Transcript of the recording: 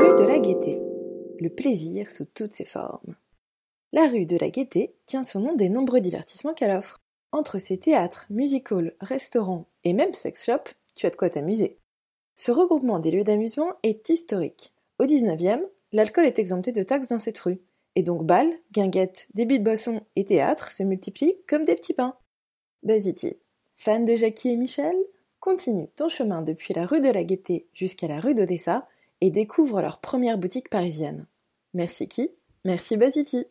Rue de la Gaîté. Le plaisir sous toutes ses formes. La rue de la Gaîté tient son nom des nombreux divertissements qu'elle offre. Entre ses théâtres, music halls, restaurants et même sex shops, tu as de quoi t'amuser. Ce regroupement des lieux d'amusement est historique. Au XIXe, l'alcool est exempté de taxes dans cette rue, et donc bal, guinguettes, débits de boissons et théâtre se multiplient comme des petits pains. Basiti, fan de Jackie et Michel? Continue ton chemin depuis la rue de la Gaîté jusqu'à la rue d'Odessa et découvre leur première boutique parisienne. Merci qui Merci Basiti